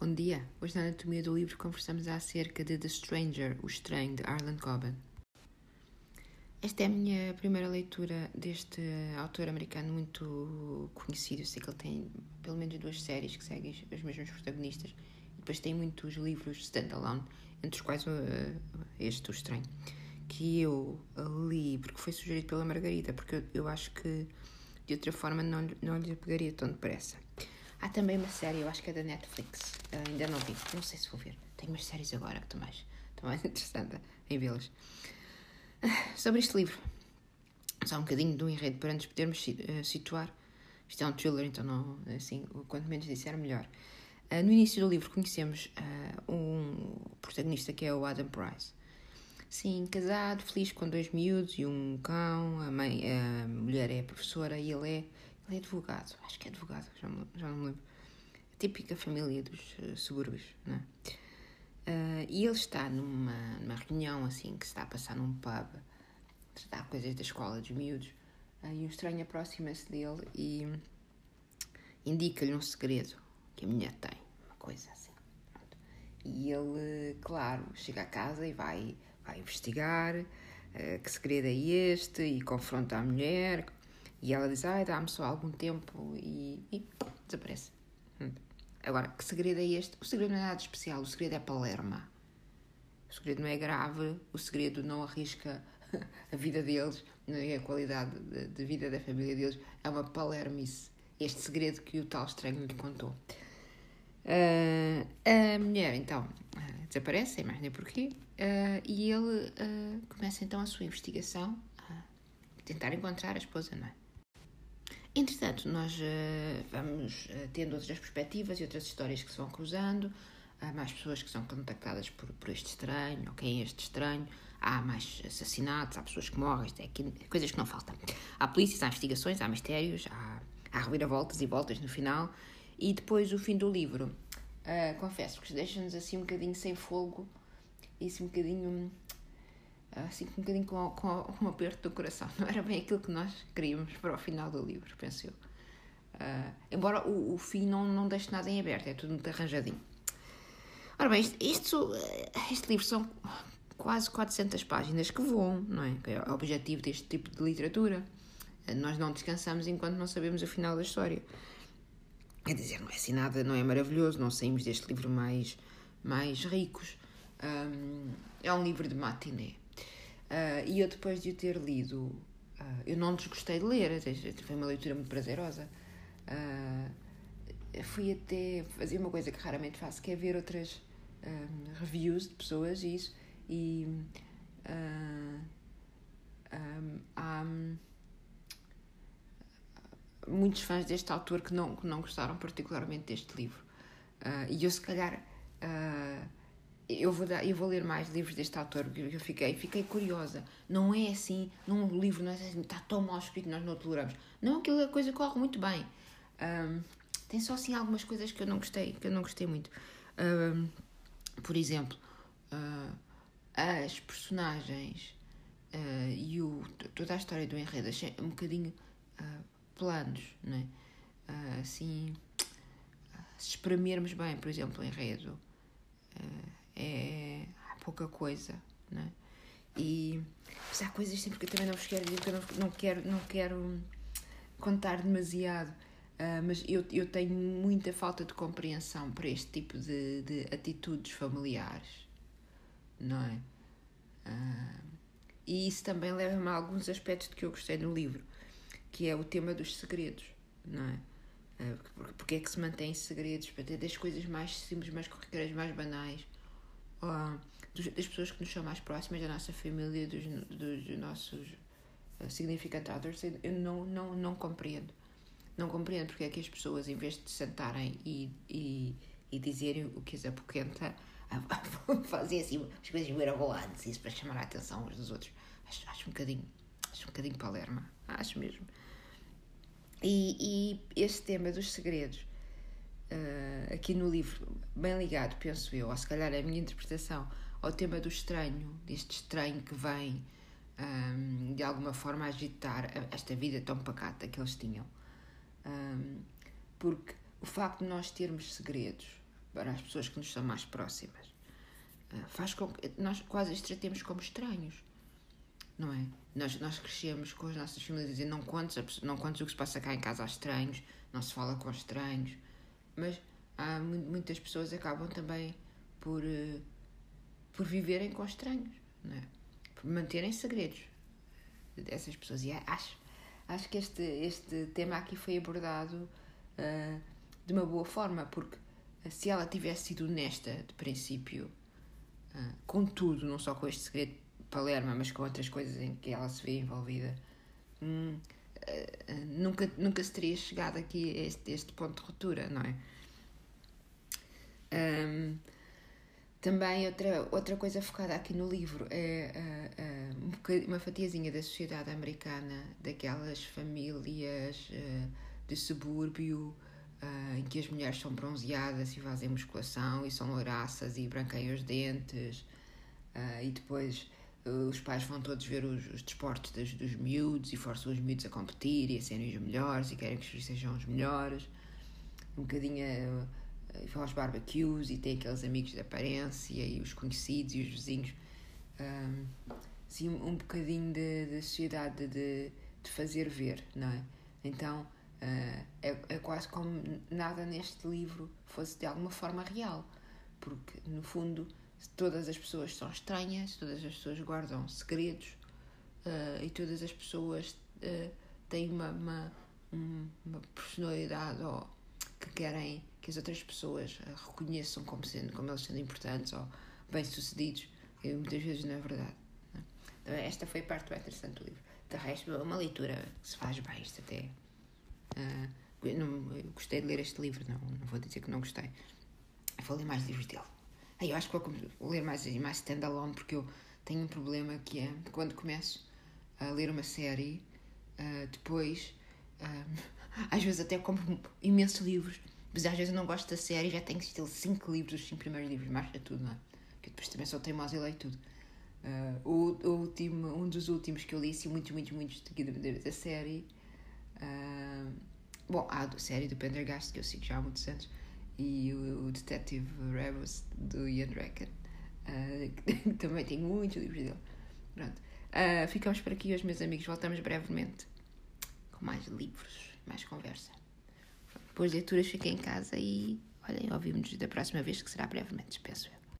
Bom dia! Hoje na Anatomia do Livro conversamos acerca de The Stranger, O Estranho, de Arlen Coben. Esta é a minha primeira leitura deste autor americano muito conhecido. Eu sei que ele tem pelo menos duas séries que seguem os mesmos protagonistas. E depois tem muitos livros standalone, entre os quais uh, este, O Estranho, que eu li porque foi sugerido pela Margarida, porque eu, eu acho que de outra forma não, não lhe pegaria tão depressa. Há também uma série, eu acho que é da Netflix, uh, ainda não vi, não sei se vou ver. Tenho umas séries agora que estou mais, estou mais interessante em vê-las. Uh, sobre este livro, só um bocadinho do enredo para nos podermos uh, situar. Isto é um thriller, então não, assim, quanto menos disser, melhor. No início do livro conhecemos um protagonista que é o Adam Price. Sim, casado, feliz com dois miúdos e um cão, a, mãe, a mulher é professora e ele é ele é advogado, acho que é advogado, já, me, já não me lembro. Típica família dos uh, subúrbios, não é? Uh, e ele está numa, numa reunião assim que se está a passar num pub, está coisas da escola dos miúdos, uh, e um estranho aproxima-se dele e indica-lhe um segredo que a mulher tem, uma coisa assim. E ele, claro, chega a casa e vai, vai investigar uh, que segredo é este e confronta a mulher, e ela diz, ai, dá-me só algum tempo e, e desaparece. Agora, que segredo é este? O segredo não é nada especial, o segredo é Palerma. O segredo não é grave, o segredo não arrisca a vida deles, é a qualidade de, de vida da família deles, é uma palermice. Este segredo que o tal estranho lhe contou. Uh, a mulher, então, uh, desaparece, mais nem porquê, uh, e ele começa então a sua investigação, a tentar encontrar a esposa, não é? Entretanto, nós uh, vamos uh, tendo outras perspectivas e outras histórias que se vão cruzando, há mais pessoas que são contactadas por, por este estranho, ou quem é este estranho, há mais assassinatos, há pessoas que morrem, é aqui, coisas que não faltam. Há polícias, há investigações, há mistérios, há, há reviravoltas e voltas no final, e depois o fim do livro, uh, confesso que deixa-nos assim um bocadinho sem fogo e assim um bocadinho assim um bocadinho com, com, com um aperto do coração. Não era bem aquilo que nós queríamos para o final do livro, penso eu. Uh, embora o, o fim não, não deixe nada em aberto, é tudo muito arranjadinho. Ora bem, este, este, este livro são quase 400 páginas que voam, não é? Que é o objetivo deste tipo de literatura. Nós não descansamos enquanto não sabemos o final da história. Quer dizer, não é assim nada, não é maravilhoso, não saímos deste livro mais, mais ricos. Um, é um livro de matiné. Uh, e eu, depois de o ter lido, uh, eu não desgostei de ler, foi uma leitura muito prazerosa. Uh, fui até fazer uma coisa que raramente faço, que é ver outras reviews de pessoas e isso. E um, há muitos fãs deste autor que não, que não gostaram particularmente deste livro. e eu, se calhar eu vou, dar, eu vou ler mais livros deste autor, porque eu fiquei, fiquei curiosa. Não é assim, num livro não é assim, está tão mal escrito, nós não toleramos. Não, aquilo a coisa corre muito bem. Um, tem só assim algumas coisas que eu não gostei, que eu não gostei muito. Um, por exemplo, uh, as personagens uh, e o, toda a história do enredo achei um bocadinho uh, planos, não é? assim, se espremermos bem, por exemplo, o enredo é pouca coisa, né? E mas há coisas sempre que eu também não vos quero dizer, porque eu não, não, quero, não quero contar demasiado, uh, mas eu, eu tenho muita falta de compreensão para este tipo de, de atitudes familiares, não é? Uh, e isso também leva-me a alguns aspectos de que eu gostei no livro, que é o tema dos segredos, não é? Uh, porque é que se mantém segredos, para ter das coisas mais simples, mais corriqueiras, mais banais, das pessoas que nos são mais próximas, da nossa família, dos, dos nossos uh, significant others, eu não, não, não compreendo. Não compreendo porque é que as pessoas, em vez de sentarem e, e, e dizerem o que as apoquenta, fazem assim as coisas mirabolantes, isso para chamar a atenção uns dos outros. Acho, acho um bocadinho, acho um bocadinho palerma, acho mesmo. E, e este tema dos segredos uh, aqui no livro, bem ligado, penso eu, ou se calhar a minha interpretação, ao tema do estranho, deste estranho que vem um, de alguma forma agitar esta vida tão pacata que eles tinham. Um, porque o facto de nós termos segredos para as pessoas que nos são mais próximas, uh, faz com que nós quase os tratemos como estranhos, não é? Nós, nós crescemos com as nossas famílias dizendo não contes, não contes o que se passa cá em casa a estranhos, não se fala com estranhos, mas há muitas pessoas acabam também por, uh, por viverem com estranhos, não é? por manterem segredos dessas pessoas. E acho, acho que este, este tema aqui foi abordado uh, de uma boa forma, porque se ela tivesse sido honesta de princípio, uh, com tudo, não só com este segredo de Palerma, mas com outras coisas em que ela se vê envolvida, hum, nunca, nunca se teria chegado aqui a este, este ponto de ruptura, não é? Um, também outra, outra coisa focada aqui no livro é uh, uh, uma fatiazinha da sociedade americana, daquelas famílias uh, de subúrbio em que as mulheres são bronzeadas e fazem musculação e são louraças e branqueiam os dentes e depois os pais vão todos ver os, os desportos dos, dos miúdos e forçam os miúdos a competir e a serem os melhores e querem que os filhos sejam os melhores. Um bocadinho e vão aos barbecues e tem aqueles amigos de aparência e os conhecidos e os vizinhos. Um, assim, um bocadinho de sociedade de, de fazer ver, não é? Então uh, é, é quase como nada neste livro fosse de alguma forma real, porque no fundo todas as pessoas são estranhas, todas as pessoas guardam segredos uh, e todas as pessoas uh, têm uma, uma, uma personalidade ou que querem que as outras pessoas reconheçam como, sendo, como eles sendo importantes ou bem-sucedidos, e muitas vezes não é verdade. É? Então, esta foi a parte mais interessante do livro. De resto, é uma leitura que se faz bem, isto até. Uh, não, gostei de ler este livro, não, não vou dizer que não gostei. Vou ler mais livros dele. Aí eu acho que vou ler mais, mais standalone, porque eu tenho um problema que é quando começo a ler uma série, uh, depois, uh, às vezes até compro imensos livros mas às vezes eu não gosto da série já tenho ter cinco livros, os cinco primeiros livros, mais é tudo, não é? Que depois também sou teimosa e leio tudo. Uh, o, o último, um dos últimos que eu li, assim, muito, muito, muito da, da série. Bom, há a série do Pendergast, que eu sigo já há muitos anos, e o, o Detective Rebels do Ian Reckon. Uh, também tenho muitos livros dele. Pronto. Uh, ficamos por aqui hoje, meus amigos. Voltamos brevemente com mais livros, mais conversa boas leituras, fiquem em casa e olhem, ouvimos da próxima vez, que será brevemente, penso eu.